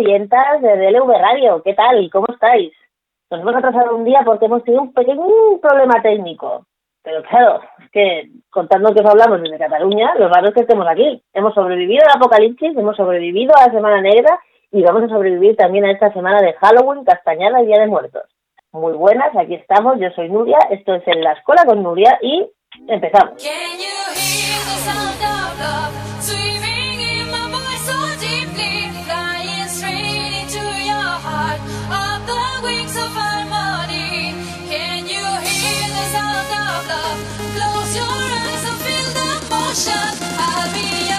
oyentas de DLV Radio, ¿qué tal? ¿Cómo estáis? Nos hemos atrasado un día porque hemos tenido un pequeño problema técnico. Pero claro, es que contando que os hablamos desde Cataluña, lo raro es que estemos aquí. Hemos sobrevivido al apocalipsis, hemos sobrevivido a la Semana Negra y vamos a sobrevivir también a esta semana de Halloween, Castañada y Día de Muertos. Muy buenas, aquí estamos, yo soy Nuria, esto es En la Escuela con Nuria y empezamos. love. Close your eyes and feel the motion. I'll be.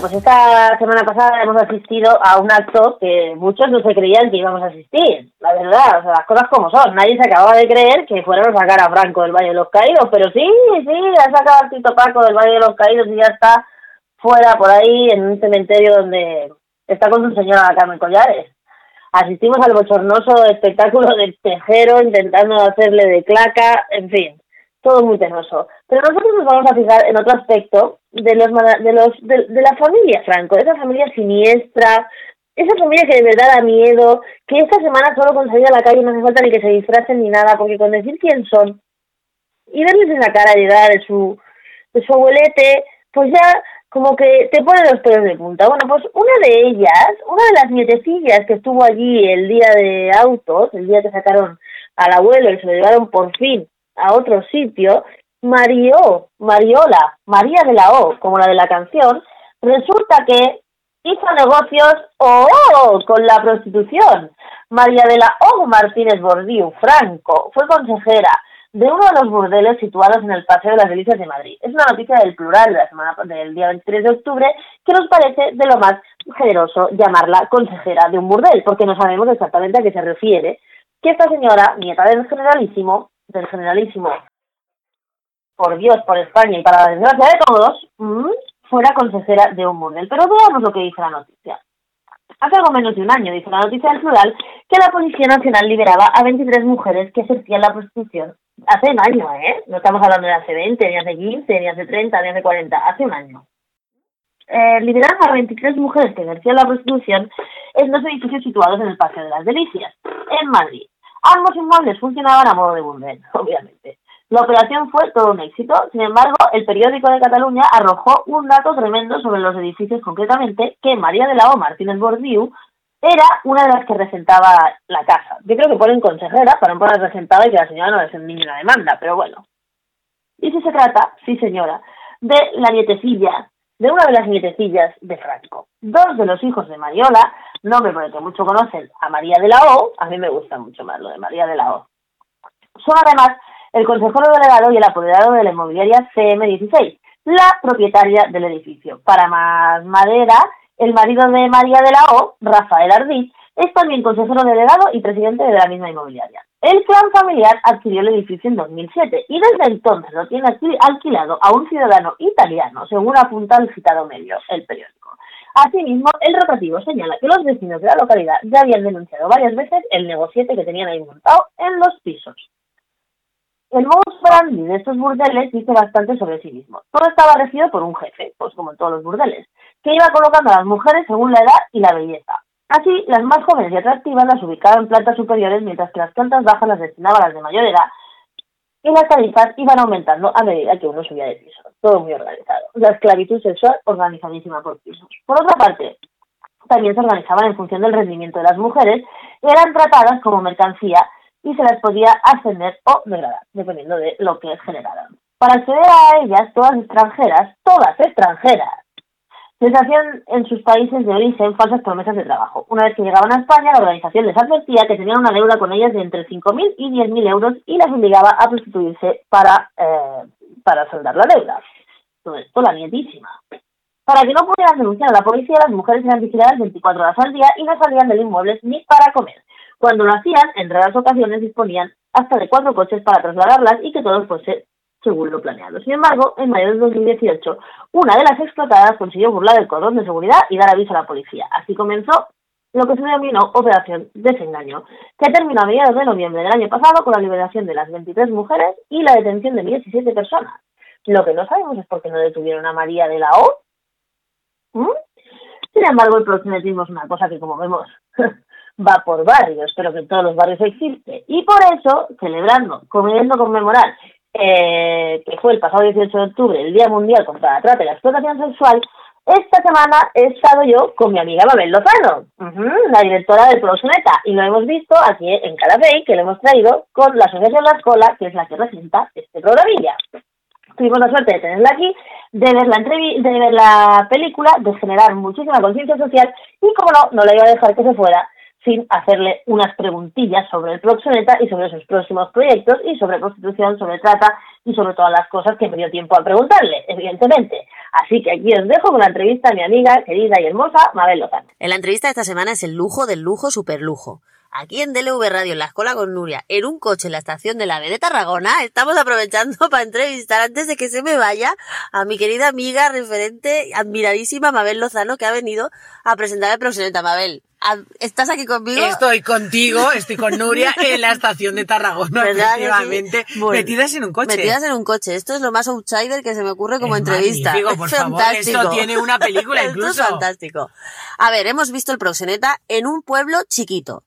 Pues esta semana pasada hemos asistido a un acto que muchos no se creían que íbamos a asistir, la verdad, o sea, las cosas como son. Nadie se acababa de creer que fueran a sacar a Franco del Valle de los Caídos, pero sí, sí, ha sacado a Tito Paco del Valle de los Caídos y ya está fuera por ahí en un cementerio donde está con su señora Carmen Collares. Asistimos al bochornoso espectáculo del tejero intentando hacerle de claca, en fin todo muy penoso. Pero nosotros nos vamos a fijar en otro aspecto de los de los de, la familia Franco, esa familia siniestra, esa familia que de verdad da miedo, que esta semana solo con salir a la calle no hace falta ni que se disfracen ni nada, porque con decir quién son y verles en la cara de edad de su de su abuelete, pues ya como que te pone los pelos de punta. Bueno, pues una de ellas, una de las nietecillas que estuvo allí el día de autos, el día que sacaron al abuelo y se lo llevaron por fin a otro sitio, Mario, Mariola, María de la O, como la de la canción, resulta que hizo negocios oh, con la prostitución. María de la O Martínez Bordiú Franco fue consejera de uno de los burdeles situados en el Paseo de las Delicias de Madrid. Es una noticia del plural de la semana del día 23 de octubre que nos parece de lo más generoso llamarla consejera de un burdel, porque no sabemos exactamente a qué se refiere que esta señora, nieta del generalísimo, del generalísimo, por Dios, por España y para la desgracia de todos, mm, fuera consejera de un burdel. Pero veamos lo que dice la noticia. Hace algo menos de un año, dice la noticia del plural, que la Policía Nacional liberaba a 23 mujeres que ejercían la prostitución. Hace un año, ¿eh? No estamos hablando de hace 20, ni hace 15, ni hace 30, ni hace 40, hace un año. Eh, liberaron a 23 mujeres que ejercían la prostitución en dos edificios situados en el Paseo de las Delicias, en Madrid. Ambos inmuebles funcionaban a modo de burdel, obviamente. La operación fue todo un éxito, sin embargo, el periódico de Cataluña arrojó un dato tremendo sobre los edificios, concretamente que María de la O Martínez Bordiú era una de las que regentaba la casa. Yo creo que ponen consejera para no poner regentada y que la señora no les envíe una demanda, pero bueno. Y si se trata, sí señora, de la nietecilla de una de las nietecillas de Franco. Dos de los hijos de Mariola, nombre por el que mucho conocen a María de la O, a mí me gusta mucho más lo de María de la O. Son además el consejero delegado y el apoderado de la inmobiliaria CM16, la propietaria del edificio. Para más madera, el marido de María de la O, Rafael Ardí, es también consejero delegado y presidente de la misma inmobiliaria. El clan familiar adquirió el edificio en 2007 y desde entonces lo tiene alquilado a un ciudadano italiano, según apunta el citado medio, el periódico. Asimismo, el rotativo señala que los vecinos de la localidad ya habían denunciado varias veces el negociete que tenían ahí montado en los pisos. El modus operandi de estos burdeles dice bastante sobre sí mismo. Todo estaba regido por un jefe, pues como en todos los burdeles, que iba colocando a las mujeres según la edad y la belleza. Así, las más jóvenes y atractivas las ubicaba en plantas superiores, mientras que las plantas bajas las destinaba a las de mayor edad. Y las tarifas iban aumentando a medida que uno subía de piso. Todo muy organizado. La esclavitud sexual organizadísima por pisos. Por otra parte, también se organizaban en función del rendimiento de las mujeres y eran tratadas como mercancía y se las podía ascender o degradar, dependiendo de lo que generaran. Para acceder a ellas, todas extranjeras, todas extranjeras, Les hacían en sus países de origen falsas promesas de trabajo. Una vez que llegaban a España, la organización les advertía que tenían una deuda con ellas de entre 5.000 y 10.000 euros y las obligaba a prostituirse para, eh, para saldar la deuda. Todo esto la nietísima. Para que no pudieran denunciar a la policía, las mujeres eran vigiladas 24 horas al día y no salían del inmueble ni para comer. Cuando lo hacían, en raras ocasiones disponían hasta de cuatro coches para trasladarlas y que todo fuese según lo planeado. Sin embargo, en mayo de 2018, una de las explotadas consiguió burlar el cordón de seguridad y dar aviso a la policía. Así comenzó lo que se denominó Operación Desengaño, que terminó a mediados de noviembre del año pasado con la liberación de las 23 mujeres y la detención de 17 personas. Lo que no sabemos es por qué no detuvieron a María de la O, ¿Mm? Sin embargo, el proxenetismo es una cosa que, como vemos, va por barrios, pero que en todos los barrios existe. Y por eso, celebrando, queriendo conmemorar eh, que fue el pasado 18 de octubre, el Día Mundial contra la Trata y la Explotación Sexual, esta semana he estado yo con mi amiga Mabel Lozano, la directora del Proxeneta, y lo hemos visto aquí en Calafey, que lo hemos traído con la Asociación La Escola, que es la que presenta este programilla tuvimos la suerte de tenerla aquí, de ver la de ver la película, de generar muchísima conciencia social y como no, no le iba a dejar que se fuera sin hacerle unas preguntillas sobre el proxeneta y sobre sus próximos proyectos y sobre prostitución, sobre trata y sobre todas las cosas que me dio tiempo a preguntarle, evidentemente. Así que aquí os dejo con la entrevista a mi amiga querida y hermosa Mabel Lozano. En la entrevista de esta semana es el lujo del lujo superlujo aquí en DLV Radio, en la escuela con Nuria, en un coche en la estación de la B de Tarragona, estamos aprovechando para entrevistar antes de que se me vaya a mi querida amiga, referente, admiradísima Mabel Lozano, que ha venido a presentar el Proxeneta. Mabel, ¿estás aquí conmigo? Estoy contigo, estoy con Nuria en la estación de Tarragona, efectivamente, metidas en un coche. Metidas en un coche. Esto es lo más outsider que se me ocurre como entrevista. por favor, esto tiene una película incluso. Esto es fantástico. A ver, hemos visto el Proxeneta en un pueblo chiquito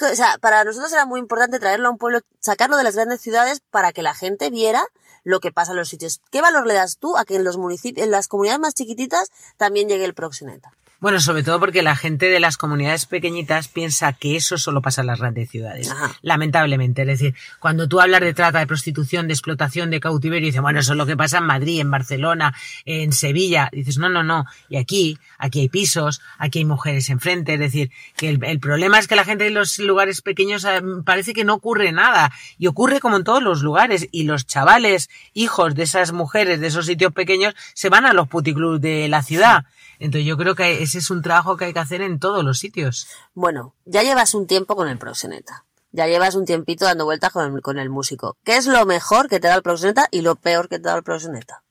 o sea, para nosotros era muy importante traerlo a un pueblo, sacarlo de las grandes ciudades para que la gente viera lo que pasa en los sitios. ¿Qué valor le das tú a que en los municipios, en las comunidades más chiquititas también llegue el proxeneta? Bueno, sobre todo porque la gente de las comunidades pequeñitas piensa que eso solo pasa en las grandes ciudades. Lamentablemente. Es decir, cuando tú hablas de trata, de prostitución, de explotación, de cautiverio, dices, bueno, eso es lo que pasa en Madrid, en Barcelona, en Sevilla. Dices, no, no, no. Y aquí, aquí hay pisos, aquí hay mujeres enfrente. Es decir, que el, problema es que la gente de los lugares pequeños eh, parece que no ocurre nada. Y ocurre como en todos los lugares. Y los chavales, hijos de esas mujeres de esos sitios pequeños, se van a los puticlubs de la ciudad. Entonces yo creo que ese es un trabajo que hay que hacer en todos los sitios. Bueno, ya llevas un tiempo con el proxeneta. Ya llevas un tiempito dando vueltas con el, con el músico. ¿Qué es lo mejor que te da el proxeneta y lo peor que te da el proxeneta?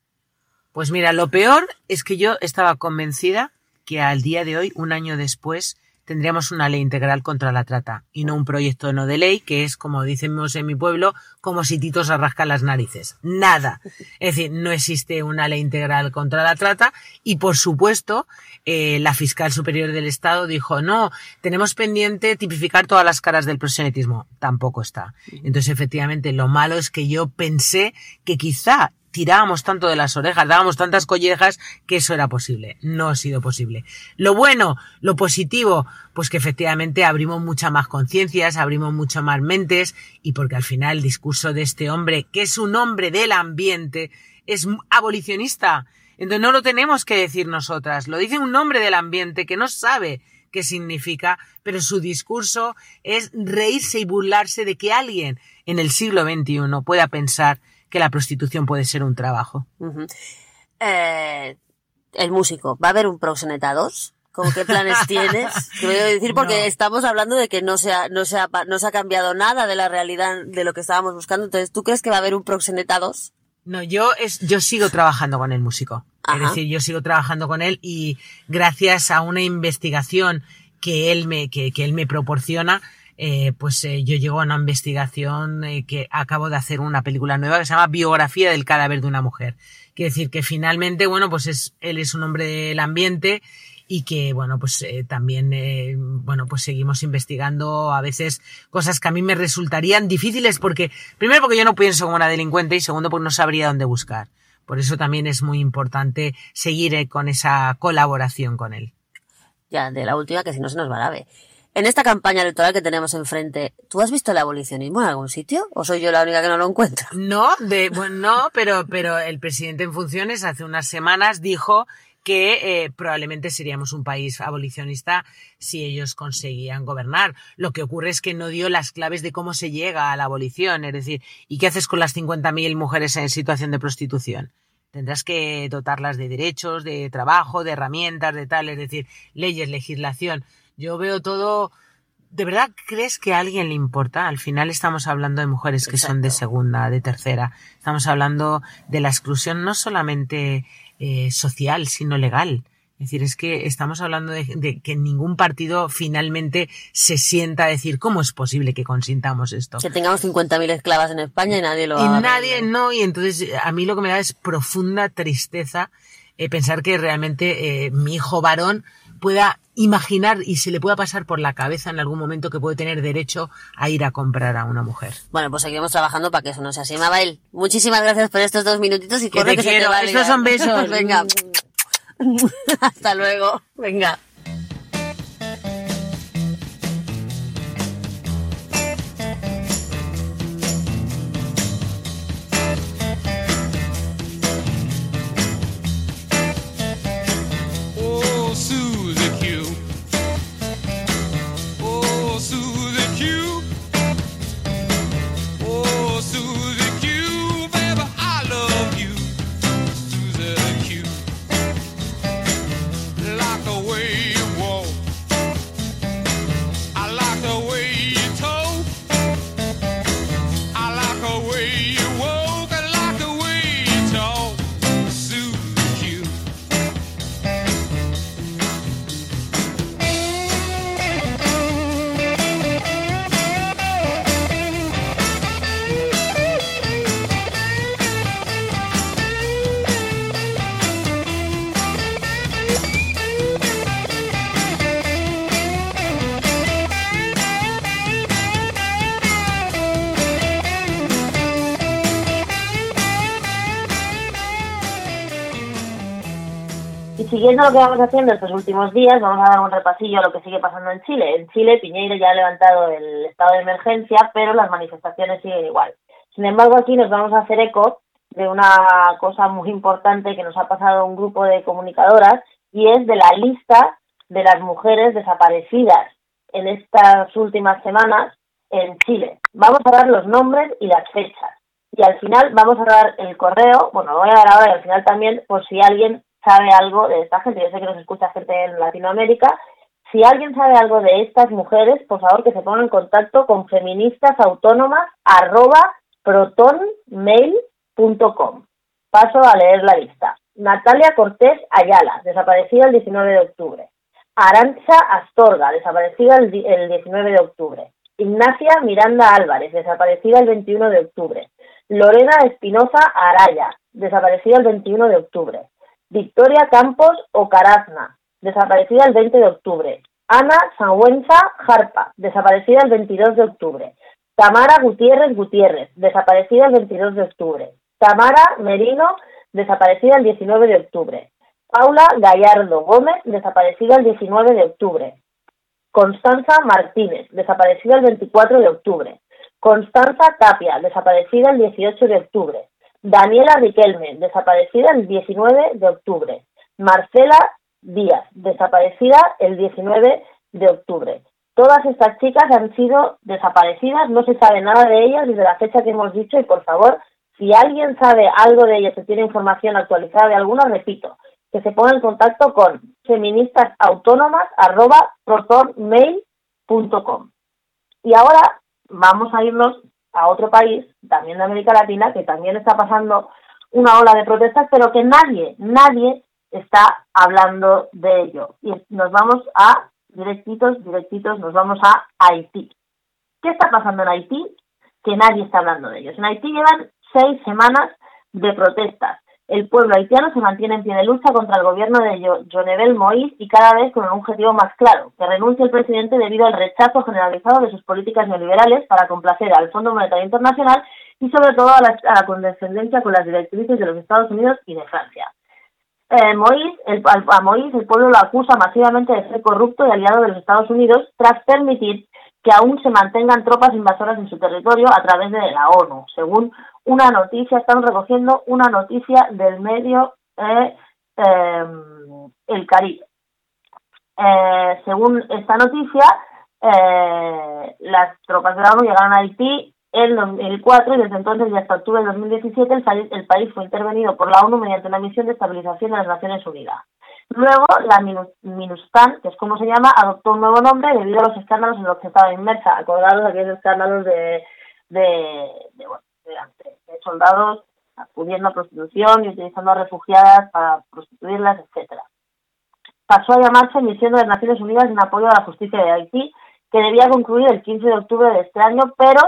Pues mira, lo peor es que yo estaba convencida que al día de hoy, un año después, tendríamos una ley integral contra la trata y no un proyecto no de ley que es, como decimos en mi pueblo, como si Tito se rasca las narices. Nada. Es decir, no existe una ley integral contra la trata y, por supuesto, eh, la fiscal superior del Estado dijo, no, tenemos pendiente tipificar todas las caras del proxenetismo. Tampoco está. Entonces, efectivamente, lo malo es que yo pensé que quizá tirábamos tanto de las orejas, dábamos tantas collejas que eso era posible. No ha sido posible. Lo bueno, lo positivo, pues que efectivamente abrimos muchas más conciencias, abrimos mucho más mentes y porque al final el discurso de este hombre, que es un hombre del ambiente, es abolicionista. Entonces no lo tenemos que decir nosotras, lo dice un hombre del ambiente que no sabe qué significa, pero su discurso es reírse y burlarse de que alguien en el siglo XXI pueda pensar que la prostitución puede ser un trabajo. eh, el músico, ¿va a haber un Proxeneta 2? ¿Con qué planes tienes? Te voy a decir porque estamos hablando de que no se, ha, no, se ha, no se ha cambiado nada de la realidad de lo que estábamos buscando. Entonces, ¿tú crees que va a haber un Proxeneta 2? No, yo, es, yo sigo trabajando con el músico. Es decir, yo sigo trabajando con él y gracias a una investigación que él me, que, que él me proporciona, eh, pues eh, yo llego a una investigación eh, que acabo de hacer una película nueva que se llama Biografía del cadáver de una mujer. Quiere decir que finalmente, bueno, pues es, él es un hombre del ambiente y que, bueno, pues también, bueno, pues seguimos investigando a veces cosas que a mí me resultarían difíciles porque, primero porque yo no pienso como una delincuente y segundo porque no sabría dónde buscar. Por eso también es muy importante seguir con esa colaboración con él. Ya, de la última que si no se nos va a ver. En esta campaña electoral que tenemos enfrente, ¿tú has visto el abolicionismo en algún sitio? ¿O soy yo la única que no lo encuentro? No, de, bueno, no, pero, pero el presidente en funciones hace unas semanas dijo que eh, probablemente seríamos un país abolicionista si ellos conseguían gobernar. Lo que ocurre es que no dio las claves de cómo se llega a la abolición, es decir, ¿y qué haces con las 50.000 mujeres en situación de prostitución? Tendrás que dotarlas de derechos, de trabajo, de herramientas, de tal, es decir, leyes, legislación. Yo veo todo ¿De verdad crees que a alguien le importa? Al final estamos hablando de mujeres que son de segunda, de tercera. Estamos hablando de la exclusión no solamente eh, social, sino legal. Es decir, es que estamos hablando de, que ningún partido finalmente se sienta a decir cómo es posible que consintamos esto. Que tengamos 50.000 esclavas en España y nadie lo Y nadie, no, y entonces a mí lo que me da es profunda tristeza eh, pensar que realmente eh, mi hijo varón pueda imaginar y se le pueda pasar por la cabeza en algún momento que puede tener derecho a ir a comprar a una mujer. Bueno, pues seguimos trabajando para que eso no sea así. Mabel, muchísimas gracias por estos dos minutitos y corre que, te quiero. Estos son besos. Venga. Hasta luego. Venga. Siguiendo lo que vamos haciendo estos últimos días, vamos a dar un repasillo a lo que sigue pasando en Chile. En Chile, Piñeiro ya ha levantado el estado de emergencia, pero las manifestaciones siguen igual. Sin embargo, aquí nos vamos a hacer eco de una cosa muy importante que nos ha pasado un grupo de comunicadoras y es de la lista de las mujeres desaparecidas en estas últimas semanas en Chile. Vamos a dar los nombres y las fechas. Y al final vamos a dar el correo, bueno, lo voy a dar ahora y al final también por si alguien sabe algo de esta gente, yo sé que nos escucha gente en Latinoamérica, si alguien sabe algo de estas mujeres, por favor que se ponga en contacto con feministasautónomas arroba protonmail.com. Paso a leer la lista. Natalia Cortés Ayala, desaparecida el 19 de octubre. Arancha Astorga, desaparecida el, el 19 de octubre. Ignacia Miranda Álvarez, desaparecida el 21 de octubre. Lorena Espinosa Araya, desaparecida el 21 de octubre. Victoria Campos Ocarazna, desaparecida el 20 de octubre. Ana Sangüenza Jarpa, desaparecida el 22 de octubre. Tamara Gutiérrez Gutiérrez, desaparecida el 22 de octubre. Tamara Merino, desaparecida el 19 de octubre. Paula Gallardo Gómez, desaparecida el 19 de octubre. Constanza Martínez, desaparecida el 24 de octubre. Constanza Tapia, desaparecida el 18 de octubre. Daniela Riquelme, desaparecida el 19 de octubre. Marcela Díaz, desaparecida el 19 de octubre. Todas estas chicas han sido desaparecidas, no se sabe nada de ellas desde la fecha que hemos dicho y por favor, si alguien sabe algo de ellas o tiene información actualizada de alguna, repito, que se ponga en contacto con feministasautónomas.protonmail.com. Y ahora vamos a irnos a otro país, también de América Latina, que también está pasando una ola de protestas, pero que nadie, nadie está hablando de ello. Y nos vamos a, directitos, directitos, nos vamos a Haití. ¿Qué está pasando en Haití? Que nadie está hablando de ellos. En Haití llevan seis semanas de protestas. El pueblo haitiano se mantiene en pie de lucha contra el gobierno de Jonevel Moïse y cada vez con un objetivo más claro, que renuncie el presidente debido al rechazo generalizado de sus políticas neoliberales para complacer al Fondo Monetario Internacional y sobre todo a la, condescendencia con las directrices de los Estados Unidos y de Francia. Eh, Moïse, el, a Moïse el pueblo lo acusa masivamente de ser corrupto y aliado de los Estados Unidos tras permitir que aún se mantengan tropas invasoras en su territorio a través de la ONU, según una noticia, están recogiendo una noticia del medio eh, em, el Caribe. Eh, según esta noticia, eh, las tropas de la ONU llegaron a Haití en 2004 y desde entonces y hasta octubre de 2017 el país, el país fue intervenido por la ONU mediante una misión de estabilización de las Naciones Unidas. Luego, la MINUSTAN, que es como se llama, adoptó un nuevo nombre debido a los escándalos en los que estaba inmersa. Acordados aquellos escándalos de, de, bueno, de, soldados acudiendo a prostitución y utilizando a refugiadas para prostituirlas, etcétera. Pasó a llamarse Misión de las Naciones Unidas en apoyo a la justicia de Haití, que debía concluir el 15 de octubre de este año, pero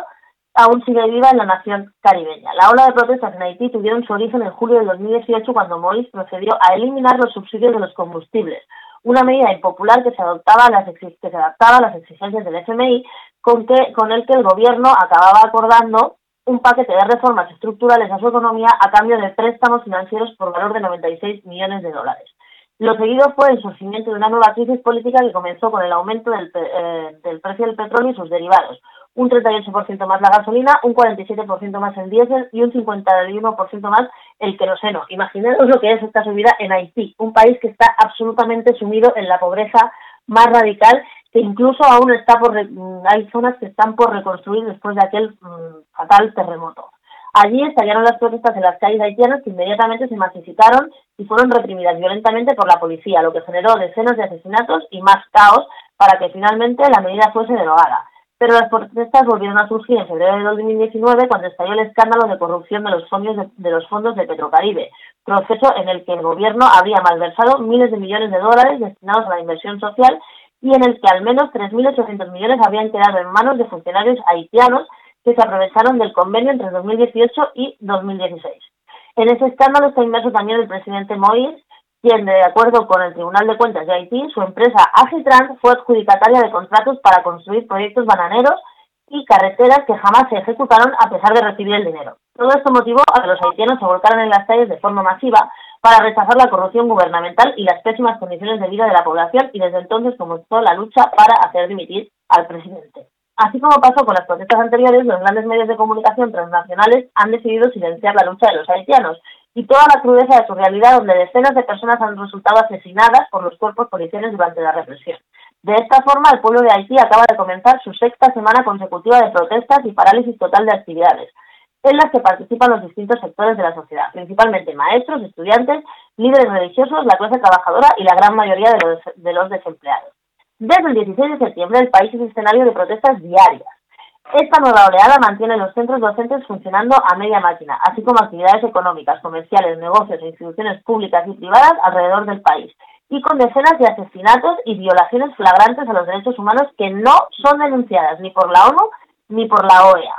aún sigue viva en la nación caribeña. La ola de protestas en Haití tuvieron su origen en julio de 2018 cuando Moïse procedió a eliminar los subsidios de los combustibles, una medida impopular que se, adaptaba a las exigencias del FMI, con, el que el gobierno acababa acordando un paquete de reformas estructurales a su economía a cambio de préstamos financieros por valor de 96 millones de dólares. Lo seguido fue el surgimiento de una nueva crisis política que comenzó con el aumento del, eh, del precio del petróleo y sus derivados, un 38% más la gasolina, un 47% más el diésel y un 51% más el queroseno. Imaginaros lo que es esta subida en Haití, un país que está absolutamente sumido en la pobreza más radical, que incluso aún está por hay zonas que están por reconstruir después de aquel mm, fatal terremoto. Allí estallaron las protestas en las calles haitianas que inmediatamente se masificaron y fueron reprimidas violentamente por la policía, lo que generó decenas de asesinatos y más caos para que finalmente la medida fuese derogada. Pero las protestas volvieron a surgir en febrero de 2019 cuando estalló el escándalo de corrupción de los fondos de, los fondos de Petrocaribe, proceso en el que el gobierno había malversado miles de millones de dólares destinados a la inversión social y en el que al menos 3.800 millones habían quedado en manos de funcionarios haitianos que se aprovecharon del convenio entre 2018 y 2016. En ese escándalo está inmerso también el presidente Moïse, quien, de acuerdo con el Tribunal de Cuentas de Haití, su empresa Agitrans fue adjudicataria de contratos para construir proyectos bananeros y carreteras que jamás se ejecutaron a pesar de recibir el dinero. Todo esto motivó a que los haitianos se volcaran en las calles de forma masiva para rechazar la corrupción gubernamental y las pésimas condiciones de vida de la población y desde entonces comenzó la lucha para hacer dimitir al presidente. Así como pasó con las protestas anteriores, los grandes medios de comunicación transnacionales han decidido silenciar la lucha de los haitianos y toda la crudeza de su realidad, donde decenas de personas han resultado asesinadas por los cuerpos policiales durante la represión. De esta forma, el pueblo de Haití acaba de comenzar su sexta semana consecutiva de protestas y parálisis total de actividades, en las que participan los distintos sectores de la sociedad, principalmente maestros, estudiantes, líderes religiosos, la clase trabajadora y la gran mayoría de los, de los desempleados. Desde el 16 de septiembre, el país es escenario de protestas diarias. Esta nueva oleada mantiene los centros docentes funcionando a media máquina, así como actividades económicas, comerciales, negocios e instituciones públicas y privadas alrededor del país, y con decenas de asesinatos y violaciones flagrantes a los derechos humanos que no son denunciadas ni por la ONU ni por la OEA.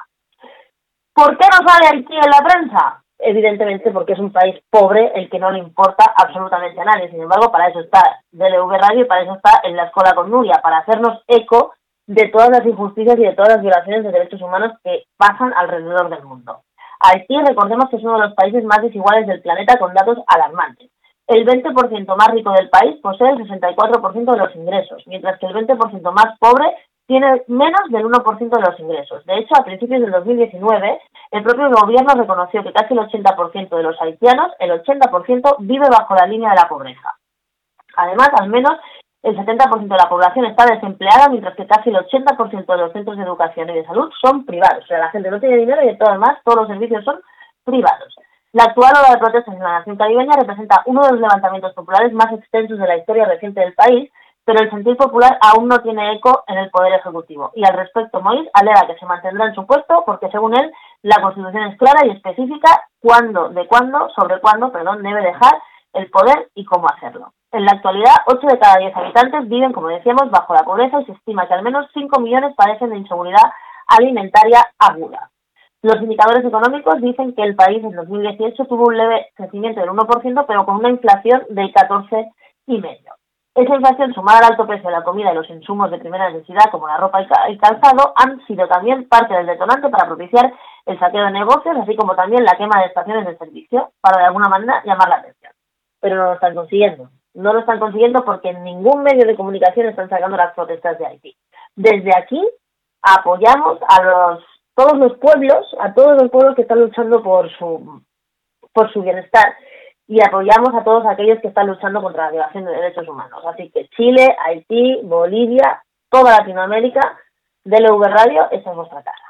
¿Por qué no sale aquí en la prensa? evidentemente porque es un país pobre el que no le importa absolutamente a nadie. Sin embargo, para eso está DLV Radio y para eso está en la Escuela con Nuria, para hacernos eco de todas las injusticias y de todas las violaciones de derechos humanos que pasan alrededor del mundo. Haití, recordemos que es uno de los países más desiguales del planeta con datos alarmantes. El 20% más rico del país posee el 64% de los ingresos, mientras que el 20% más pobre tiene menos del 1% de los ingresos. De hecho, a principios del 2019, el propio gobierno reconoció que casi el 80% de los haitianos, el 80%, vive bajo la línea de la pobreza. Además, al menos el 70% de la población está desempleada, mientras que casi el 80% de los centros de educación y de salud son privados. O sea, la gente no tiene dinero y todo demás, todos los servicios son privados. La actual ola de protestas en la nación caribeña representa uno de los levantamientos populares más extensos de la historia reciente del país, pero el sentir popular aún no tiene eco en el Poder Ejecutivo. Y al respecto, Moïse alega que se mantendrá en su puesto porque, según él, la Constitución es clara y específica cuándo, de cuándo, sobre cuándo, perdón, debe dejar el poder y cómo hacerlo. En la actualidad, 8 de cada 10 habitantes viven, como decíamos, bajo la pobreza y se estima que al menos 5 millones padecen de inseguridad alimentaria aguda. Los indicadores económicos dicen que el país en 2018 tuvo un leve crecimiento del 1%, pero con una inflación del 14,5%. Esa inflación sumada al alto precio de la comida y los insumos de primera necesidad como la ropa y calzado han sido también parte del detonante para propiciar el saqueo de negocios, así como también la quema de estaciones de servicio, para de alguna manera llamar la atención. Pero no lo están consiguiendo. No lo están consiguiendo porque en ningún medio de comunicación están sacando las protestas de Haití. Desde aquí apoyamos a los todos los pueblos, a todos los pueblos que están luchando por su por su bienestar y apoyamos a todos aquellos que están luchando contra la violación de derechos humanos. Así que Chile, Haití, Bolivia, toda Latinoamérica, DLV Radio, esa es nuestra casa.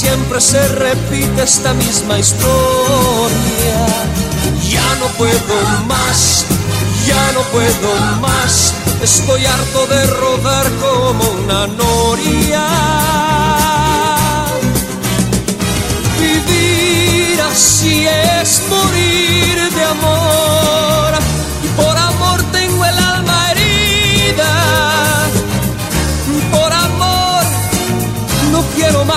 siempre se repite esta misma historia. Ya no puedo más, ya no puedo más, estoy harto de rodar como una noria. Vivir así es morir de amor,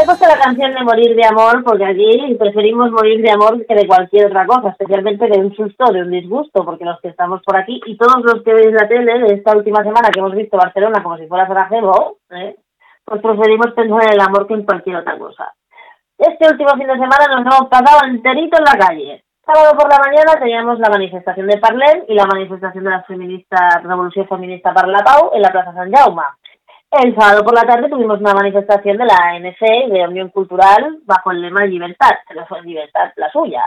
He puesto la canción de Morir de Amor porque aquí preferimos morir de amor que de cualquier otra cosa, especialmente de un susto de un disgusto, porque los que estamos por aquí y todos los que veis la tele de esta última semana que hemos visto Barcelona como si fuera Sarajevo, ¿eh? pues preferimos pensar en el amor que en cualquier otra cosa. Este último fin de semana nos hemos pasado enterito en la calle. Sábado por la mañana teníamos la manifestación de Parlem y la manifestación de la feminista, Revolución Feminista para en la Plaza San Jaume. El sábado por la tarde tuvimos una manifestación de la ANC de Unión Cultural bajo el lema Libertad, pero fue Libertad la suya.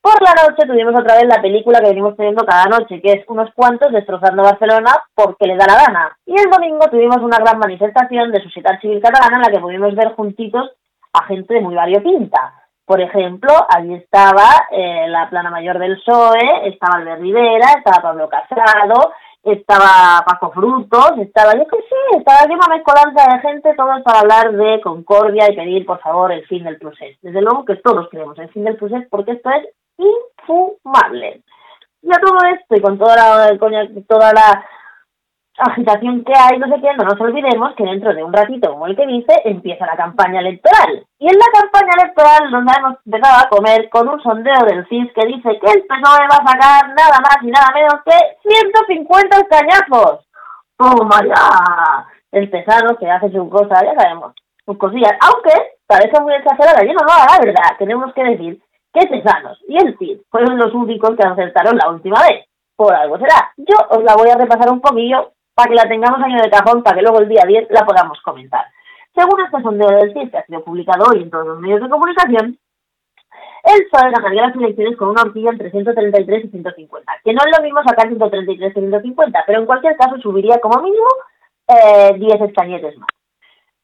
Por la noche tuvimos otra vez la película que venimos teniendo cada noche, que es unos cuantos destrozando Barcelona porque le da la gana. Y el domingo tuvimos una gran manifestación de Sociedad Civil Catalana en la que pudimos ver juntitos a gente de muy variopinta. Por ejemplo, allí estaba eh, la plana mayor del PSOE, estaba Albert Rivera, estaba Pablo Casado, estaba Paco Frutos, estaba, yo qué sé, estaba aquí una mezcolanza de gente, todos para hablar de concordia y pedir, por favor, el fin del proceso. Desde luego que todos queremos el fin del proceso porque esto es infumable. Y a todo esto, y con toda la, con toda la agitación que hay, no sé qué, no nos olvidemos que dentro de un ratito, como el que dice, empieza la campaña electoral. Y en la campaña electoral nos hemos empezado a comer con un sondeo del CIS que dice que el PSOE va a sacar nada más y nada menos que 150 escañazos. ¡Toma ya! El pesado que hace su cosa, ya sabemos, sus cosillas. Aunque parece muy exagerada, yo no lo la verdad, tenemos que decir que Tesanos y el CIS fueron los únicos que acertaron la última vez. Por algo será. Yo os la voy a repasar un poquillo para que la tengamos año de cajón, para que luego el día 10 la podamos comentar. Según este sondeo del CIS, que ha sido publicado hoy en todos los medios de comunicación, el PSOE ganaría las elecciones con una horquilla entre 133 y 150, que no es lo mismo sacar 133 que 150, pero en cualquier caso subiría como mínimo eh, 10 escañetes más.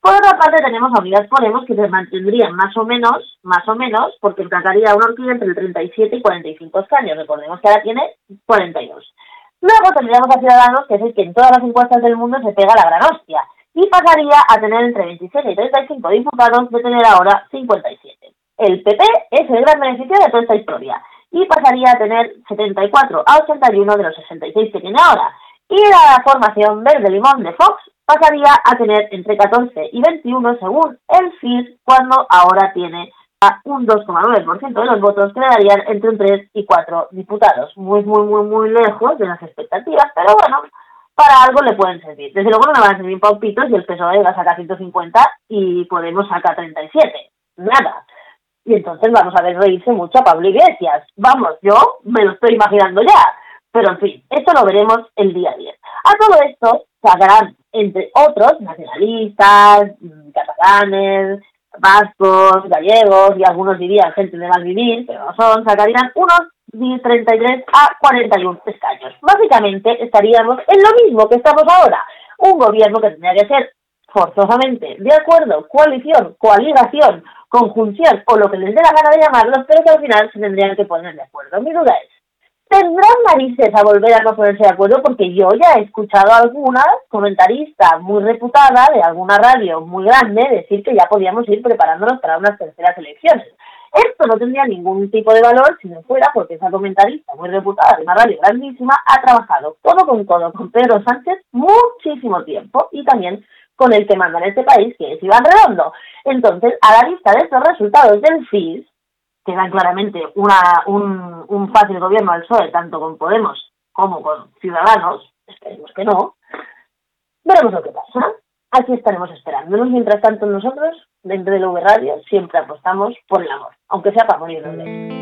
Por otra parte tenemos a Unidas Podemos que se mantendrían más o menos, más o menos, porque sacaría una horquilla entre el 37 y 45 escaños. Recordemos que ahora tiene 42. Luego tendríamos a Ciudadanos, que es el que en todas las encuestas del mundo se pega la gran hostia, y pasaría a tener entre 27 y 35 diputados de tener ahora 57. El PP es el gran beneficio de toda esta historia, y pasaría a tener 74 a 81 de los 66 que tiene ahora. Y la formación verde limón de Fox pasaría a tener entre 14 y 21 según el FIS, cuando ahora tiene a un 2,9% de los votos que le darían entre un 3 y 4 diputados. Muy, muy, muy, muy lejos de las expectativas, pero bueno, para algo le pueden servir. Desde luego no le van a servir paupitos y el PSOE va a sacar 150 y Podemos sacar 37. Nada. Y entonces vamos a ver reírse mucho a Pablo Iglesias. Vamos, yo me lo estoy imaginando ya. Pero en fin, esto lo veremos el día 10. A todo esto sacarán, entre otros, nacionalistas, catalanes, vascos, gallegos y algunos dirían gente de mal vivir, pero no son, sacarían unos 33 a 41 escaños. Básicamente estaríamos en lo mismo que estamos ahora. Un gobierno que tendría que ser forzosamente de acuerdo, coalición, coaligación conjunción o lo que les dé la gana de llamarlos, pero que al final se tendrían que poner de acuerdo. Mi duda es, tendrán narices a volver a no ponerse de acuerdo porque yo ya he escuchado a alguna comentarista muy reputada de alguna radio muy grande decir que ya podíamos ir preparándonos para unas terceras elecciones. Esto no tendría ningún tipo de valor si no fuera porque esa comentarista muy reputada de una radio grandísima ha trabajado todo con todo con Pedro Sánchez muchísimo tiempo y también con el que manda en este país, que es Iván Redondo. Entonces, a la vista de estos resultados del FIS, que dan claramente un, fácil gobierno al PSOE, tanto con Podemos como con Ciudadanos, esperemos que no, veremos lo que pasa. Aquí estaremos esperándonos. Mientras tanto, nosotros, dentro del V Radio, siempre apostamos por el amor, aunque sea para morir de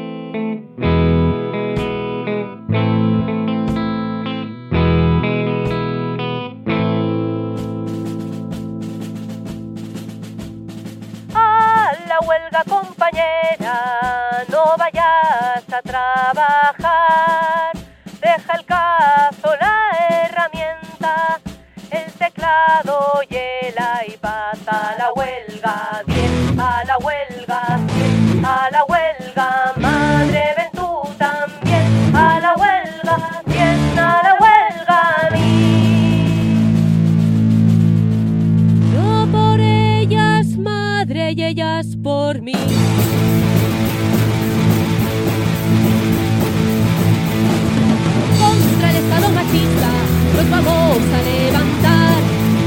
la huelga, compañera, vayas a trabajar. Deja el cazo, la herramienta, el teclado y el iPad. A la huelga, bien, a la huelga, bien, a la huelga. Madre, ven tú también, a la huelga, bien, a la huelga, mi. Yo por ellas, madre, y ellas por mí. Vamos a levantar.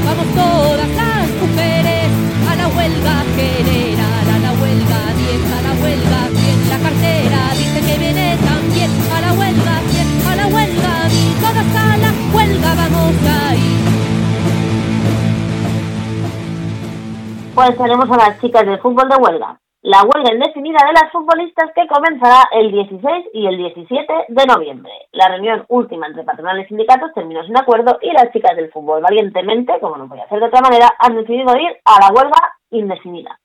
Vamos todas las mujeres a la huelga general, a la huelga 10, a la huelga 100. La cartera dice que viene también a la huelga 100, a la huelga 10. Todas a la huelga vamos a ir. Pues tenemos a las chicas del fútbol de huelga. La huelga indefinida de las futbolistas que comenzará el 16 y el 17 de noviembre. La reunión última entre patronales y sindicatos terminó sin acuerdo y las chicas del fútbol valientemente, como no podía ser de otra manera, han decidido ir a la huelga indefinida.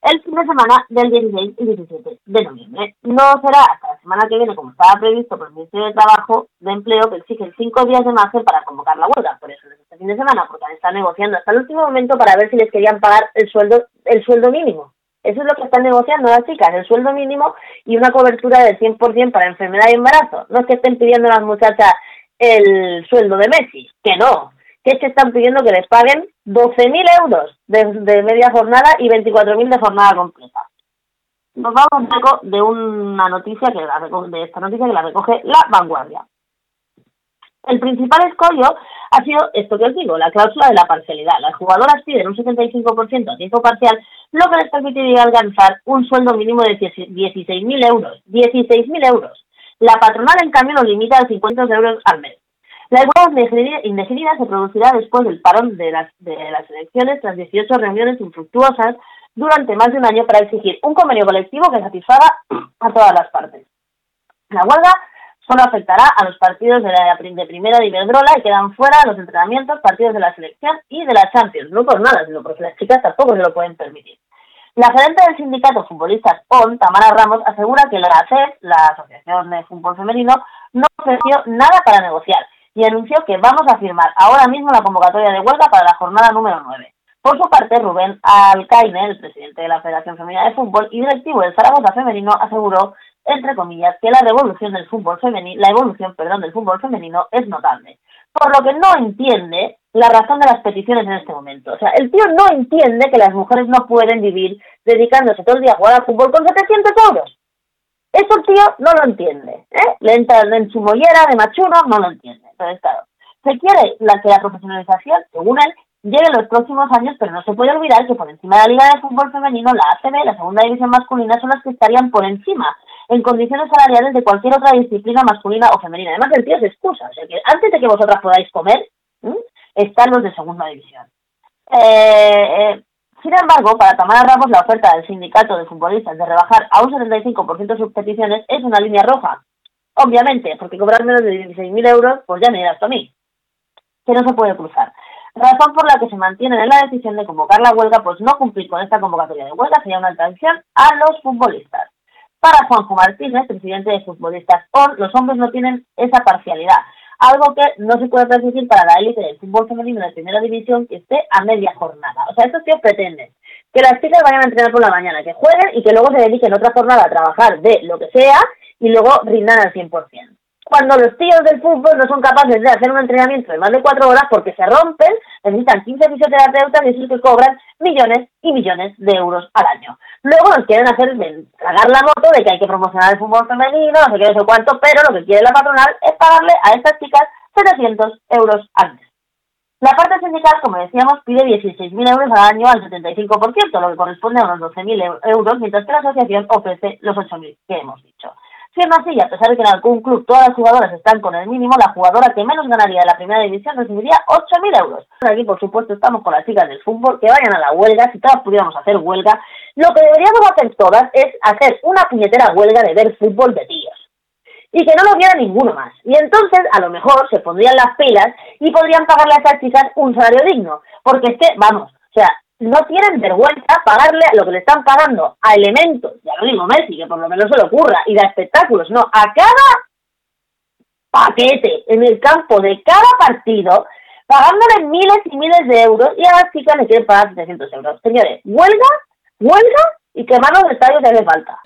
El fin de semana del 16 y 17 de noviembre. No será hasta la semana que viene, como estaba previsto por el Ministerio de Trabajo de Empleo, que exige cinco días de margen para convocar la huelga. Por eso es este fin de semana, porque han estado negociando hasta el último momento para ver si les querían pagar el sueldo, el sueldo mínimo. Eso es lo que están negociando las chicas, el sueldo mínimo y una cobertura del 100% para enfermedad y embarazo. No es que estén pidiendo a las muchachas el sueldo de Messi, que no, que es que están pidiendo que les paguen 12.000 euros de, de media jornada y 24.000 de jornada completa. Nos vamos un poco de una noticia que la recoge, de esta noticia que la recoge La Vanguardia. El principal escollo ha sido esto que os digo, la cláusula de la parcialidad. Las jugadoras piden un 75% a tiempo parcial, lo que les permitiría alcanzar un sueldo mínimo de 16.000 euros. 16.000 euros. La patronal, en cambio, lo limita a 50 euros al mes. La huelga indefinida se producirá después del parón de las, de las elecciones tras 18 reuniones infructuosas durante más de un año para exigir un convenio colectivo que satisfaga a todas las partes. La huelga solo afectará a los partidos de la de primera de Iberdrola y quedan fuera los entrenamientos, partidos de la selección y de la Champions. No por nada, sino porque las chicas tampoco se lo pueden permitir. La gerente del sindicato futbolistas ON, Tamara Ramos, asegura que la ACEF, la Asociación de Fútbol Femenino, no ofreció nada para negociar y anunció que vamos a firmar ahora mismo la convocatoria de huelga para la jornada número 9. Por su parte, Rubén Alcaine, el presidente de la Federación Femenina de Fútbol y directivo del Zaragoza Femenino, aseguró entre comillas, que la revolución del fútbol femenino, la evolución, perdón, del fútbol femenino es notable. Por lo que no entiende la razón de las peticiones en este momento. O sea, el tío no entiende que las mujeres no pueden vivir dedicándose todo el día a jugar al fútbol con 700 euros. Eso el tío no lo entiende. ¿eh? Le entra en su mollera de machuno, no lo entiende. Entonces, claro, se quiere la, que la profesionalización, según él, llegue los próximos años, pero no se puede olvidar que por encima de la Liga de Fútbol Femenino, la ACB, la segunda división masculina, son las que estarían por encima en condiciones salariales de cualquier otra disciplina masculina o femenina. Además, el tío se excusa. O sea, que antes de que vosotras podáis comer, están los de segunda división. Eh, eh, sin embargo, para Tamara Ramos, la oferta del sindicato de futbolistas de rebajar a un 75% sus peticiones es una línea roja. Obviamente, porque cobrar menos de 16.000 euros, pues ya me dirás a mí. Que no se puede cruzar. Razón por la que se mantienen en la decisión de convocar la huelga, pues no cumplir con esta convocatoria de huelga sería una traición a los futbolistas. Para Juanjo Martínez, presidente de Futbolistas ON, los hombres no tienen esa parcialidad, algo que no se puede permitir para la élite del fútbol femenino de primera división que esté a media jornada. O sea, estos tíos pretenden que las chicas vayan a entrenar por la mañana, que jueguen y que luego se dediquen otra jornada a trabajar de lo que sea y luego rindan al 100%. Cuando los tíos del fútbol no son capaces de hacer un entrenamiento de más de cuatro horas porque se rompen, necesitan 15 fisioterapeutas y esos que cobran millones y millones de euros al año. Luego nos quieren hacer tragar la moto de que hay que promocionar el fútbol femenino, no sé qué, no sé cuánto, pero lo que quiere la patronal es pagarle a estas chicas 700 euros al mes. La parte sindical, como decíamos, pide 16.000 euros al año al 75%, lo que corresponde a unos 12.000 euros, mientras que la asociación ofrece los 8.000 que hemos dicho. Siendo así, a pesar de que en algún club todas las jugadoras están con el mínimo, la jugadora que menos ganaría de la primera división recibiría 8.000 euros. Aquí, por supuesto, estamos con las chicas del fútbol, que vayan a la huelga, si todas pudiéramos hacer huelga. Lo que deberíamos hacer todas es hacer una puñetera huelga de ver fútbol de tíos y que no lo viera ninguno más. Y entonces, a lo mejor, se pondrían las pilas y podrían pagarle a esas chicas un salario digno. Porque es que, vamos, o sea, no tienen vergüenza pagarle lo que le están pagando a elementos, ya lo digo Messi, que por lo menos se le ocurra, y de espectáculos, no, a cada paquete en el campo de cada partido, pagándole miles y miles de euros, y a las chicas le quieren pagar 700 euros. Señores, huelga, huelga y quemar los estadios si hace falta.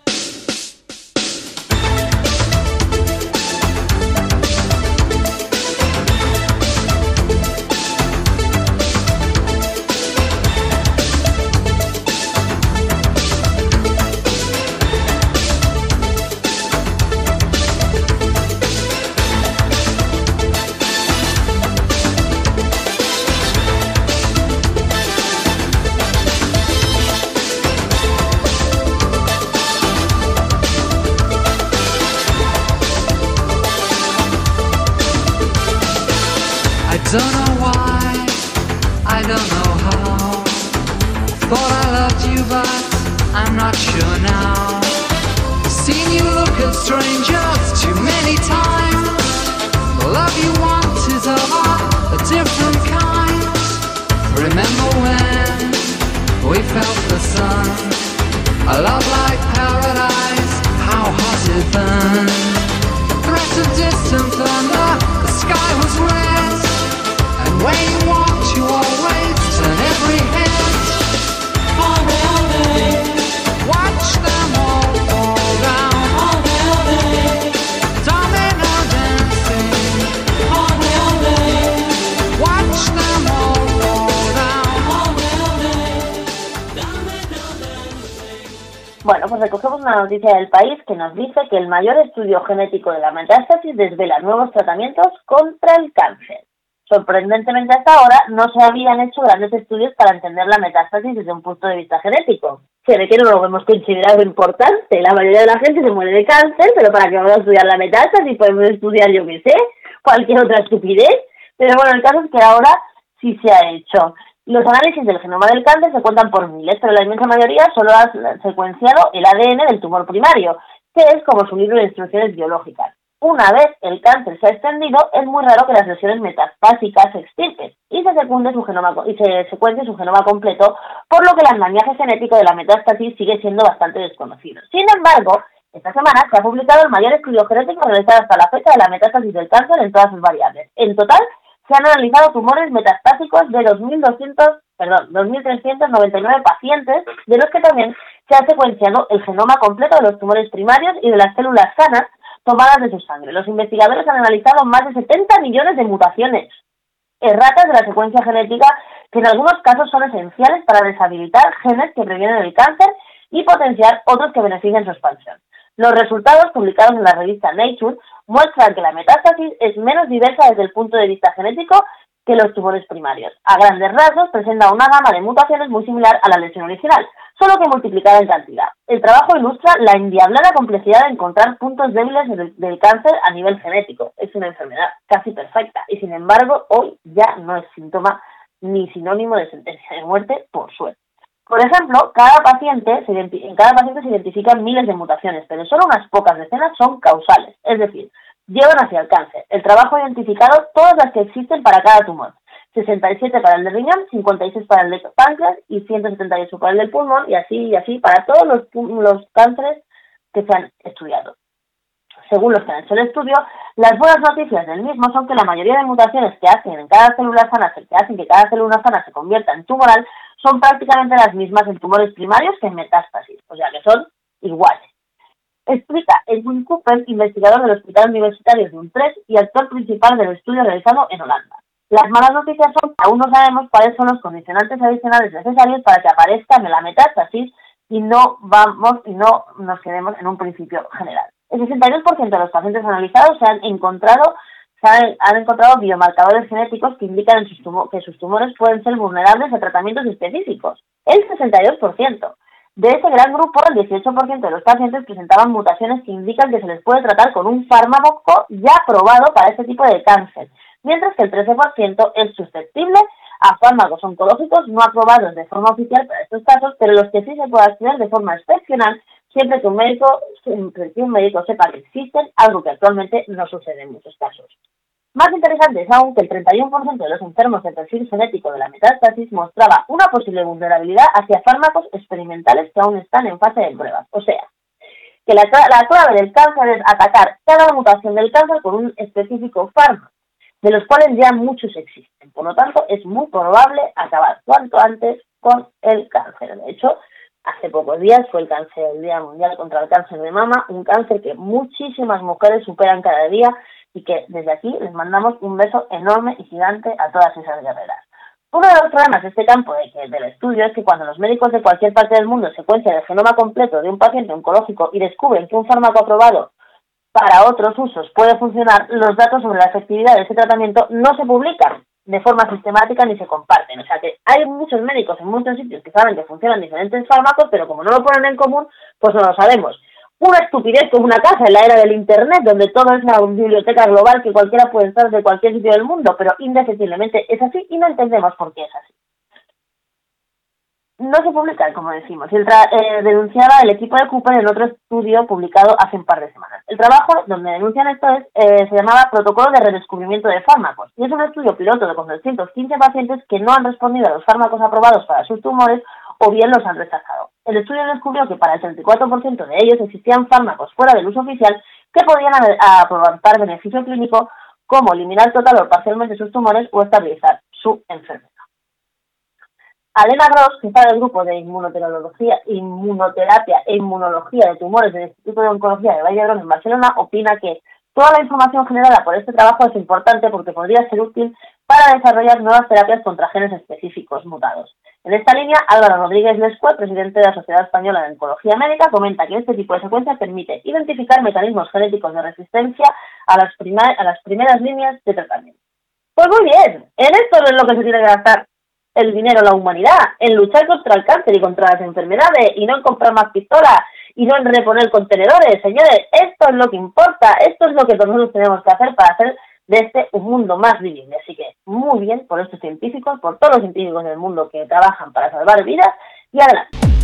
A love like paradise, how hot it burned. Threat of distant thunder, recogemos una noticia del país que nos dice que el mayor estudio genético de la metástasis desvela nuevos tratamientos contra el cáncer. Sorprendentemente hasta ahora no se habían hecho grandes estudios para entender la metástasis desde un punto de vista genético. Se ve que no lo hemos considerado importante. La mayoría de la gente se muere de cáncer, pero para que vamos a estudiar la metástasis podemos estudiar, yo qué sé, cualquier otra estupidez. Pero bueno, el caso es que ahora sí se ha hecho. Los análisis del genoma del cáncer se cuentan por miles, pero la inmensa mayoría solo ha secuenciado el ADN del tumor primario, que es como su libro de instrucciones biológicas. Una vez el cáncer se ha extendido, es muy raro que las lesiones metastásicas se extirpen y se secunde su genoma y se secuencie su genoma completo, por lo que el andamiaje genético de la metástasis sigue siendo bastante desconocido. Sin embargo, esta semana se ha publicado el mayor estudio genético realizado hasta la fecha de la metástasis del cáncer en todas sus variables. En total, se han analizado tumores metastásicos de 2.200, perdón, 2.399 pacientes, de los que también se ha secuenciado el genoma completo de los tumores primarios y de las células sanas tomadas de su sangre. Los investigadores han analizado más de 70 millones de mutaciones erratas de la secuencia genética que en algunos casos son esenciales para deshabilitar genes que previenen el cáncer y potenciar otros que benefician su expansión. Los resultados publicados en la revista Nature muestran que la metástasis es menos diversa desde el punto de vista genético que los tumores primarios. A grandes rasgos presenta una gama de mutaciones muy similar a la lesión original, solo que multiplicada en cantidad. El trabajo ilustra la endiablada complejidad de encontrar puntos débiles del, cáncer a nivel genético. Es una enfermedad casi perfecta y sin embargo hoy ya no es síntoma ni sinónimo de sentencia de muerte, por suerte. Por ejemplo, cada paciente se en cada paciente se identifican miles de mutaciones, pero solo unas pocas decenas son causales, es decir, llevan hacia el cáncer. El trabajo ha identificado todas las que existen para cada tumor. 67 para el de riñón, 56 para el de páncreas y 178 para el del pulmón y así y así para todos los, los cánceres que se han estudiado. Según los que han hecho el estudio, las buenas noticias del mismo son que la mayoría de mutaciones que hacen en cada célula sana, que hacen que cada célula sana se convierta en tumoral, son prácticamente las mismas en tumores primarios que en metástasis, o sea que son iguales. Explica Edwin Cooper, investigador del Hospital Universitario de Utrecht y actor principal del estudio realizado en Holanda. Las malas noticias son que aún no sabemos cuáles son los condicionantes adicionales necesarios para que aparezca la metástasis y no vamos y no nos quedemos en un principio general. El 62% de los pacientes analizados se han encontrado han, encontrado biomarcadores genéticos que indican sus que sus tumores pueden ser vulnerables a tratamientos específicos. El 62%. De ese gran grupo, el 18% de los pacientes presentaban mutaciones que indican que se les puede tratar con un fármaco ya aprobado para este tipo de cáncer, mientras que el 13% es susceptible a fármacos oncológicos no aprobados de forma oficial para estos casos, pero los que sí se puede acceder de forma excepcional siempre que un médico, siempre que un médico sepa que existen, algo que actualmente no sucede en muchos casos. Más interesante es aún que el 31% de los enfermos de perfil genético de la metástasis mostraba una posible vulnerabilidad hacia fármacos experimentales que aún están en fase de pruebas. O sea, que la, la clave del cáncer es atacar cada mutación del cáncer con un específico fármaco, de los cuales ya muchos existen. Por lo tanto, es muy probable acabar cuanto antes con el cáncer. De hecho, hace pocos días fue el cáncer, el Día Mundial contra el Cáncer de Mama, un cáncer que muchísimas mujeres superan cada día y que desde aquí les mandamos un beso enorme y gigante a todas esas guerreras. Uno de los problemas de este campo de del estudio es que cuando los médicos de cualquier parte del mundo secuencian el genoma completo de un paciente oncológico y descubren que un fármaco aprobado para otros usos puede funcionar, los datos sobre la efectividad de ese tratamiento no se publican de forma sistemática ni se comparten. O sea que hay muchos médicos en muchos sitios que saben que funcionan diferentes fármacos, pero como no lo ponen en común, pues no lo sabemos. Una estupidez como una casa en la era del Internet, donde todo es una biblioteca global que cualquiera puede estar de cualquier sitio del mundo, pero indefectiblemente es así y no entendemos por qué es así no se publican, como decimos. El tra- eh, denunciaba el equipo de Cooper en otro estudio publicado hace un par de semanas. El trabajo donde denuncian esto es, eh, se llamaba Protocolo de Redescubrimiento de Fármacos y es un estudio piloto de con 215 pacientes que no han respondido a los fármacos aprobados para sus tumores o bien los han rechazado. El estudio descubrió que para el 34% de ellos existían fármacos fuera del uso oficial que podían aportar beneficio clínico como eliminar total o parcialmente sus tumores o estabilizar su enfermedad. Alena Ross, jefa del grupo de inmunoterapia, inmunoterapia e inmunología de tumores del Instituto de Oncología de Valle d'Hebron en Barcelona, opina que toda la información generada por este trabajo es importante porque podría ser útil para desarrollar nuevas terapias contra genes específicos mutados. En esta línea, Álvaro Rodríguez Lescue, presidente de la Sociedad Española de Oncología Médica, comenta que este tipo de secuencia permite identificar mecanismos genéticos de resistencia a las, a las primeras líneas de tratamiento. Pues muy bien, en esto es lo que se tiene que gastar el dinero a la humanidad, en luchar contra el cáncer y contra las enfermedades, y no en comprar más pistolas, y no en reponer contenedores, señores, esto es lo que importa, esto es lo que nosotros tenemos que hacer para hacer de este un mundo más vivible. Así que muy bien por estos científicos, por todos los científicos del mundo que trabajan para salvar vidas, y adelante.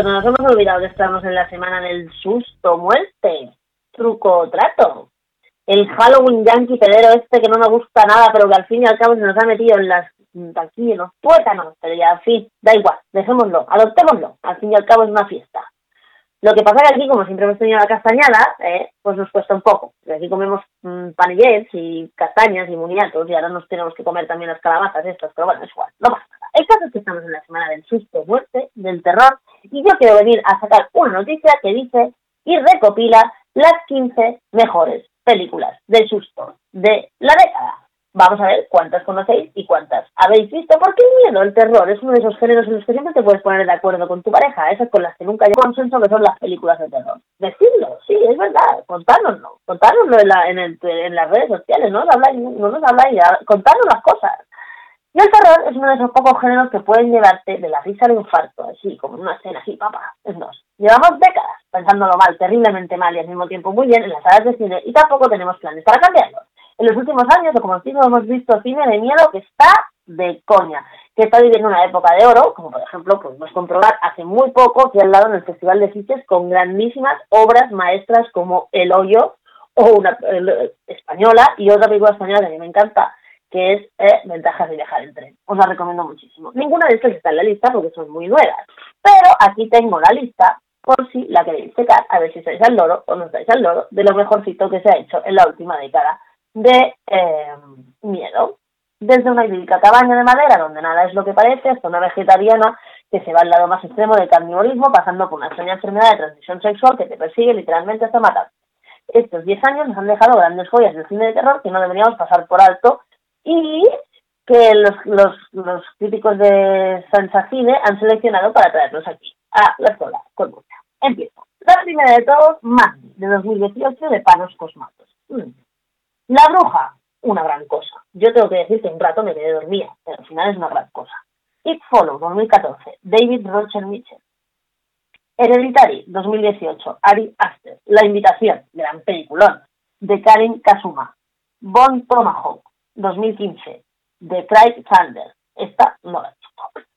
Pues no nos hemos olvidado que estamos en la semana del susto muerte, truco o trato. el Halloween yankee pedero este que no me gusta nada, pero que al fin y al cabo se nos ha metido en las aquí en los pero ya, en fin, da igual, dejémoslo, adoptémoslo, al fin y al cabo es una fiesta. Lo que pasa que aquí, como siempre hemos tenido la castañada, eh, pues nos cuesta un poco. Porque aquí comemos mmm, panillets y castañas y muniatos y ahora nos tenemos que comer también las calabazas estas, pero bueno, es igual, no pasa. El caso es que estamos en la semana del susto, muerte, del terror, y yo quiero venir a sacar una noticia que dice y recopila las 15 mejores películas de susto de la década. Vamos a ver cuántas conocéis y cuántas habéis visto, porque el miedo, el terror, es uno de esos géneros en los que siempre te puedes poner de acuerdo con tu pareja, esas con las que nunca hay consenso, que son las películas de terror. Decidlo, sí, es verdad, contárnoslo, contárnoslo en, la, en, el, en las redes sociales, no nos habláis, no nos habláis, contadnos las cosas. Y el terror es uno de esos pocos géneros que pueden llevarte de la risa al infarto, así, como en una escena así, papá, es dos. Llevamos décadas pensándolo mal, terriblemente mal y al mismo tiempo muy bien en las salas de cine y tampoco tenemos planes para cambiarlo. En los últimos años, o como digo, hemos visto cine de miedo que está de coña, que está viviendo una época de oro, como por ejemplo podemos comprobar hace muy poco que al lado en el Festival de Sitges con grandísimas obras maestras como El Hoyo o una eh, española y otra película española que a mí me encanta, que es eh, Ventajas de viajar en tren. Os la recomiendo muchísimo. Ninguna de estas está en la lista porque son muy nuevas, pero aquí tengo la lista por si la queréis checar, a ver si estáis al loro o no estáis al loro, de lo mejorcito que se ha hecho en la última década de eh, miedo. Desde una idílica cabaña de madera donde nada es lo que parece, hasta una vegetariana que se va al lado más extremo del carnivorismo, pasando por una extraña enfermedad de transmisión sexual que te persigue literalmente hasta matar. Estos 10 años nos han dejado grandes joyas del cine de terror que no deberíamos pasar por alto y que los, los, los críticos de Cine han seleccionado para traernos aquí a la escuela con mucha. Empiezo. La primera de todos, Magni, de 2018, de Panos Cosmatos. Mm. La bruja, una gran cosa. Yo tengo que decir que un rato me quedé dormida, pero al final es una gran cosa. It Follow, 2014, David Roger Mitchell. Hereditary, 2018, Ari Aster. La invitación, gran peliculón, de Karin Kazuma. Bon Tomahawk, 2015, de Craig Sanders. Esta no la he.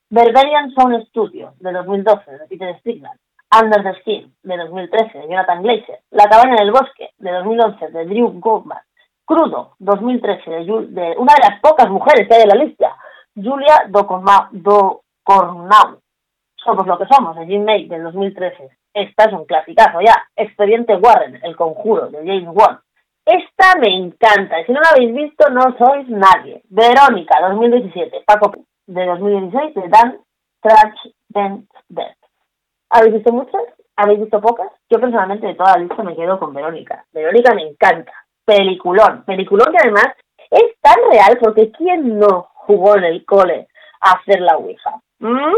Berberian Sound Studio, de 2012, de Peter Strickland. Under the Skin, de 2013, de Jonathan Glazer. La cabaña del bosque, de 2011, de Drew Goldman. Crudo, 2013, de, de, una de las pocas mujeres que hay en la lista, Julia Docornau. Somos lo que somos, de Jim May, del 2013. Esta es un clasicazo ya. Expediente Warren, El Conjuro, de James Wan. Esta me encanta, si no la habéis visto, no sois nadie. Verónica, 2017, Paco, de 2016, de Dan Trash. ¿Habéis visto muchas? ¿Habéis visto pocas? Yo personalmente de toda la lista me quedo con Verónica. Verónica me encanta peliculón, peliculón que además es tan real porque ¿quién no jugó en el cole a hacer la Ouija? ¿Mm?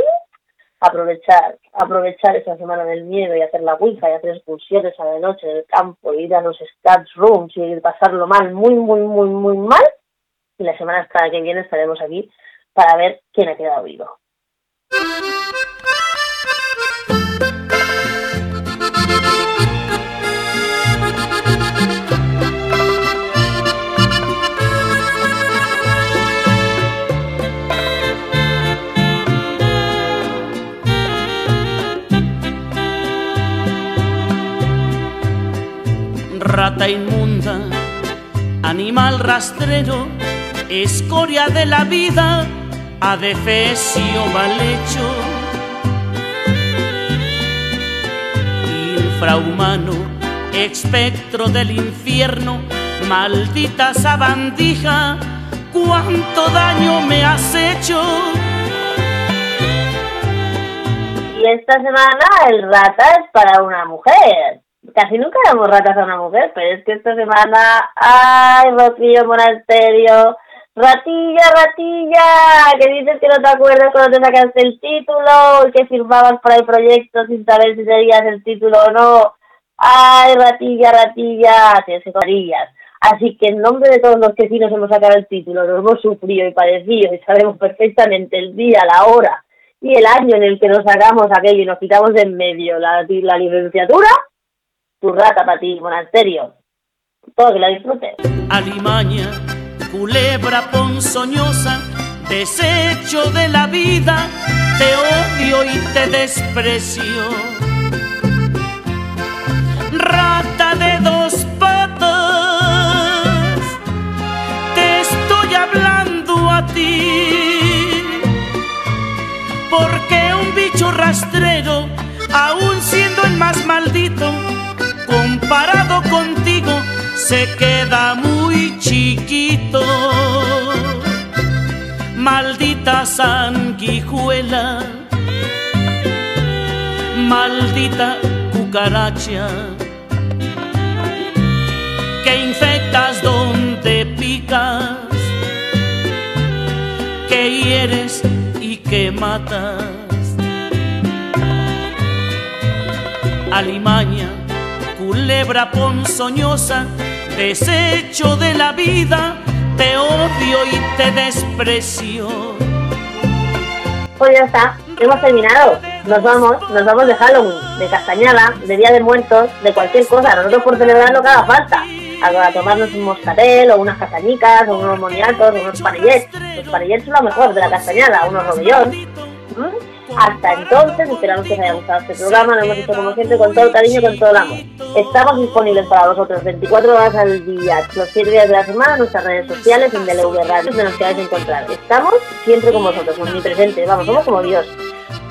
Aprovechar, aprovechar esa semana del miedo y hacer la Ouija y hacer excursiones a la noche en el campo, ir a los stats rooms y pasarlo mal, muy, muy, muy, muy mal. Y la semana que viene estaremos aquí para ver quién ha quedado vivo. Rata inmunda, animal rastrero, escoria de la vida, adefesio mal hecho. Infrahumano, espectro del infierno, maldita sabandija, cuánto daño me has hecho. Y esta semana el rata es para una mujer casi nunca damos ratas a una mujer, pero es que esta semana, ay, Rocío Monasterio, ratilla, ratilla, que dices que no te acuerdas cuando te sacaste el título que firmabas por ahí proyectos sin saber si serías el título o no. Ay, ratilla, ratilla, tienes que. Así que en nombre de todos los que sí nos hemos sacado el título, lo hemos sufrido y padecido y sabemos perfectamente el día, la hora y el año en el que nos sacamos aquello y nos quitamos de en medio la, la licenciatura, churrata para ti, bueno, en serio. Todo que la disfrutes. Alimaña, culebra ponzoñosa, desecho de la vida, te odio y te desprecio. Rata de dos patas, te estoy hablando a ti, porque un bicho rastrero, aún siendo el más maldito, comparado contigo, se queda muy chiquito. Maldita sanguijuela, maldita cucaracha, que infectas donde picas, que hieres y que matas. Alimaña, culebra ponzoñosa, desecho de la vida, te odio y te desprecio. Pues ya está, hemos terminado. Nos vamos, nos vamos de Halloween, de castañada, de Día de Muertos, de cualquier cosa. Nosotros por celebrar lo que haga falta. A, tomarnos un moscatel, o unas castañicas, o unos moniatos, o unos panillets. Los panillets son lo mejor de la castañada, unos rodillón. Hasta entonces, esperamos que os haya gustado este programa. Lo hemos hecho como siempre con todo el cariño con todo el amor. Estamos disponibles para vosotros 24 horas al día, los 7 días de la semana, en nuestras redes sociales, en DLV Radio, donde nos queráis encontrar. Estamos siempre con vosotros, omnipresentes, vamos, somos como Dios.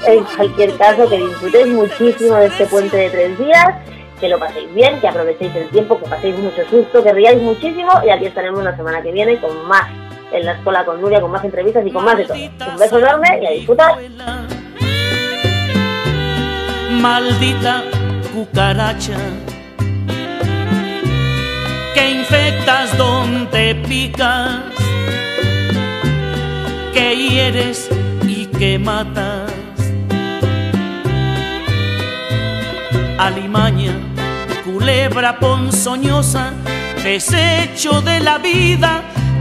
En cualquier caso, que disfrutéis muchísimo de este puente de tres días, que lo paséis bien, que aprovechéis el tiempo, que paséis mucho susto, que riáis muchísimo y aquí estaremos la semana que viene con más en la escuela con Nuria, con más entrevistas y con más de todo. Un beso enorme y a disfrutar. Maldita cucaracha que infectas donde picas, que hieres y que matas. Alimaña, culebra ponzoñosa, desecho de la vida,